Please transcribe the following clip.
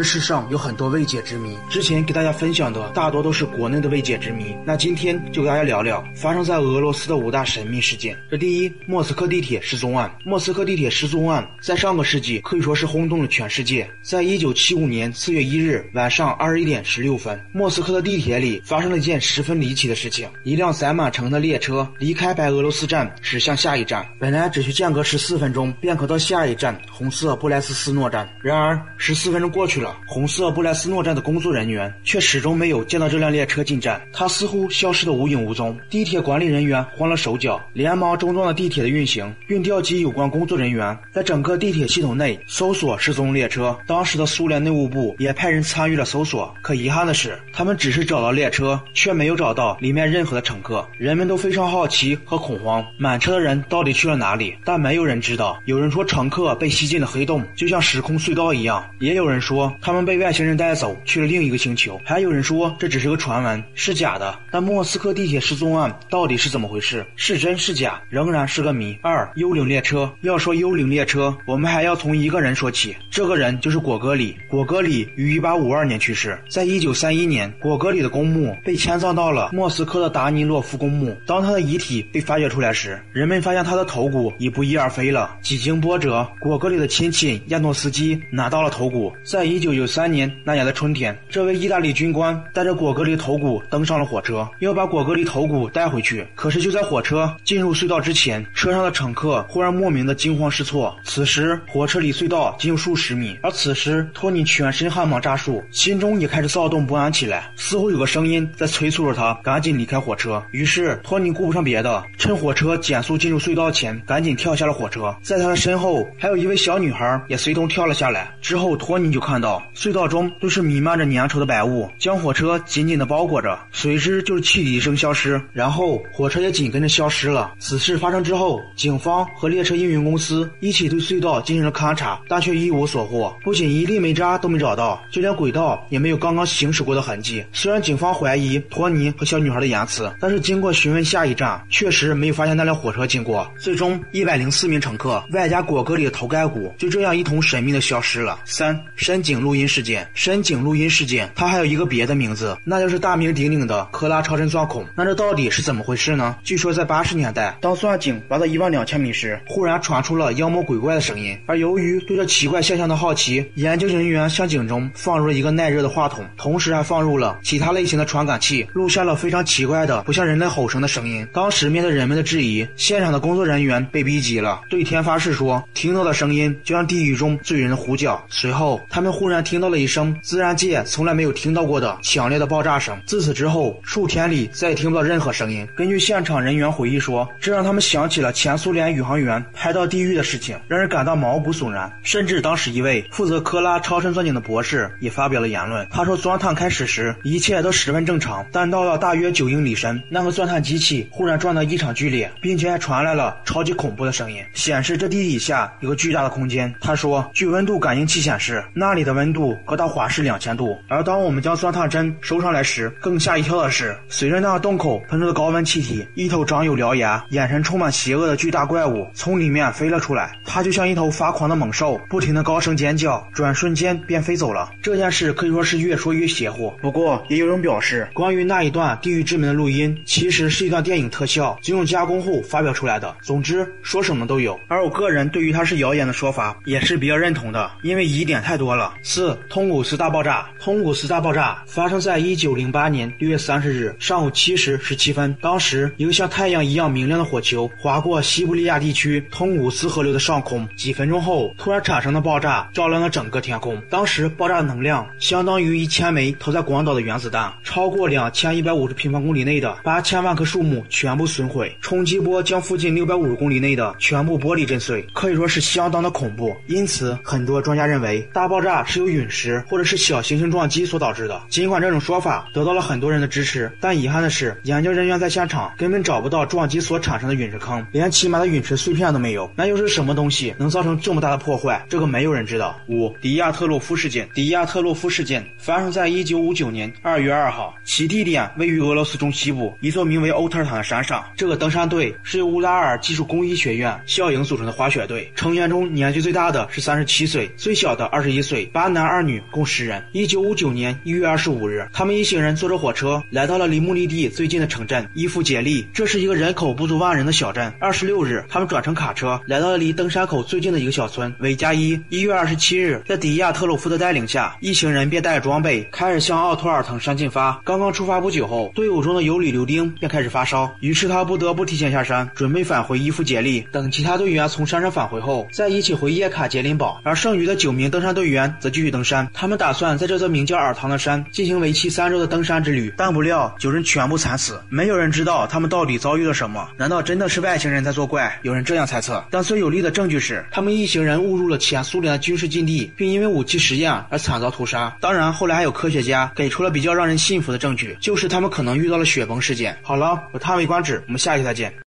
这世上有很多未解之谜，之前给大家分享的大多都是国内的未解之谜。那今天就给大家聊聊发生在俄罗斯的五大神秘事件。这第一，莫斯科地铁失踪案。莫斯科地铁失踪案在上个世纪可以说是轰动了全世界。在一九七五年四月一日晚上二十一点十六分，莫斯科的地铁里发生了一件十分离奇的事情：一辆载满乘的列车离开白俄罗斯站驶向下一站，本来只需间隔十四分钟便可到下一站红色布莱斯斯诺站，然而十四分钟过去了。红色布莱斯诺站的工作人员却始终没有见到这辆列车进站，它似乎消失得无影无踪。地铁管理人员慌了手脚，连忙中断了地铁的运行，并调集有关工作人员在整个地铁系统内搜索失踪列车。当时的苏联内务部也派人参与了搜索，可遗憾的是，他们只是找到列车，却没有找到里面任何的乘客。人们都非常好奇和恐慌，满车的人到底去了哪里？但没有人知道。有人说乘客被吸进了黑洞，就像时空隧道一样；也有人说。他们被外星人带走去了另一个星球，还有人说这只是个传闻，是假的。但莫斯科地铁失踪案到底是怎么回事？是真是假，仍然是个谜。二幽灵列车，要说幽灵列车，我们还要从一个人说起，这个人就是果戈里。果戈里于一八五二年去世，在一九三一年，果戈里的公墓被迁葬到了莫斯科的达尼洛夫公墓。当他的遗体被发掘出来时，人们发现他的头骨已不翼而飞了。几经波折，果戈里的亲戚亚诺斯基拿到了头骨，在一。一九九三年那年的春天，这位意大利军官带着果戈里头骨登上了火车，要把果戈里头骨带回去。可是就在火车进入隧道之前，车上的乘客忽然莫名的惊慌失措。此时火车离隧道仅有数十米，而此时托尼全身汗毛炸竖，心中也开始躁动不安起来，似乎有个声音在催促着他赶紧离开火车。于是托尼顾不上别的，趁火车减速进入隧道前，赶紧跳下了火车。在他的身后，还有一位小女孩也随同跳了下来。之后托尼就看到。隧道中都是弥漫着粘稠的白雾，将火车紧紧的包裹着。随之就是汽笛声消失，然后火车也紧跟着消失了。此事发生之后，警方和列车运营公司一起对隧道进行了勘查，但却一无所获。不仅一粒煤渣都没找到，就连轨道也没有刚刚行驶过的痕迹。虽然警方怀疑托尼和小女孩的言辞，但是经过询问下一站，确实没有发现那辆火车经过。最终，一百零四名乘客外加果戈里的头盖骨就这样一同神秘的消失了。三深井录音。事件深井录音事件，它还有一个别的名字，那就是大名鼎鼎的科拉超声钻孔。那这到底是怎么回事呢？据说在八十年代，当钻井挖到一万两千米时，忽然传出了妖魔鬼怪的声音。而由于对这奇怪现象的好奇，研究人员向井中放入了一个耐热的话筒，同时还放入了其他类型的传感器，录下了非常奇怪的、不像人类吼声的声音。当时面对人们的质疑，现场的工作人员被逼急了，对天发誓说，听到的声音就像地狱中罪人的呼叫。随后，他们忽然突然。听到了一声自然界从来没有听到过的强烈的爆炸声。自此之后，数天里再也听不到任何声音。根据现场人员回忆说，这让他们想起了前苏联宇航员拍到地狱的事情，让人感到毛骨悚然。甚至当时一位负责科拉超深钻井的博士也发表了言论，他说钻探开始时一切都十分正常，但到了大约九英里深，那个钻探机器忽然转得异常剧烈，并且还传来了超级恐怖的声音，显示这地底下有个巨大的空间。他说，据温度感应器显示，那里的温温度。高达华氏两千度，而当我们将钻探针收上来时，更吓一跳的是，随着那个洞口喷出的高温气体，一头长有獠牙、眼神充满邪恶的巨大怪物从里面飞了出来。它就像一头发狂的猛兽，不停的高声尖叫，转瞬间便飞走了。这件事可以说是越说越邪乎。不过，也有人表示，关于那一段地狱之门的录音，其实是一段电影特效，经用加工后发表出来的。总之，说什么都有。而我个人对于它是谣言的说法，也是比较认同的，因为疑点太多了。四。通古斯大爆炸，通古斯大爆炸发生在一九零八年六月三十日上午七时十七分。当时，一个像太阳一样明亮的火球划过西伯利亚地区通古斯河流的上空。几分钟后，突然产生的爆炸照亮了整个天空。当时，爆炸的能量相当于一千枚投在广岛的原子弹，超过两千一百五十平方公里内的八千万棵树木全部损毁，冲击波将附近六百五十公里内的全部玻璃震碎，可以说是相当的恐怖。因此，很多专家认为大爆炸是由陨石。或者是小行星撞击所导致的。尽管这种说法得到了很多人的支持，但遗憾的是，研究人员在现场根本找不到撞击所产生的陨石坑，连起码的陨石碎片都没有。那又是什么东西能造成这么大的破坏？这个没有人知道。五，迪亚特洛夫事件。迪亚特洛夫事件发生在一九五九年二月二号，其地点位于俄罗斯中西部一座名为欧特尔坦的山上。这个登山队是由乌拉尔技术工艺学院校营组成的滑雪队，成员中年纪最大的是三十七岁，最小的二十一岁。八男二女，共十人。一九五九年一月二十五日，他们一行人坐着火车来到了离目的地最近的城镇伊夫杰利，这是一个人口不足万人的小镇。二十六日，他们转乘卡车来到了离登山口最近的一个小村维加伊。一月二十七日，在迪亚特鲁夫的带领下，一行人便带着装备开始向奥托尔滕山进发。刚刚出发不久后，队伍中的尤里刘丁便开始发烧，于是他不得不提前下山，准备返回伊夫杰利。等其他队员从山上返回后，再一起回叶卡捷琳堡。而剩余的九名登山队员则继续登山，他们打算在这座名叫尔唐的山进行为期三周的登山之旅。但不料九人全部惨死，没有人知道他们到底遭遇了什么。难道真的是外星人在作怪？有人这样猜测。但最有力的证据是，他们一行人误入了前苏联的军事禁地，并因为武器实验而惨遭屠杀。当然，后来还有科学家给出了比较让人信服的证据，就是他们可能遇到了雪崩事件。好了，我叹为观止，我们下期再见。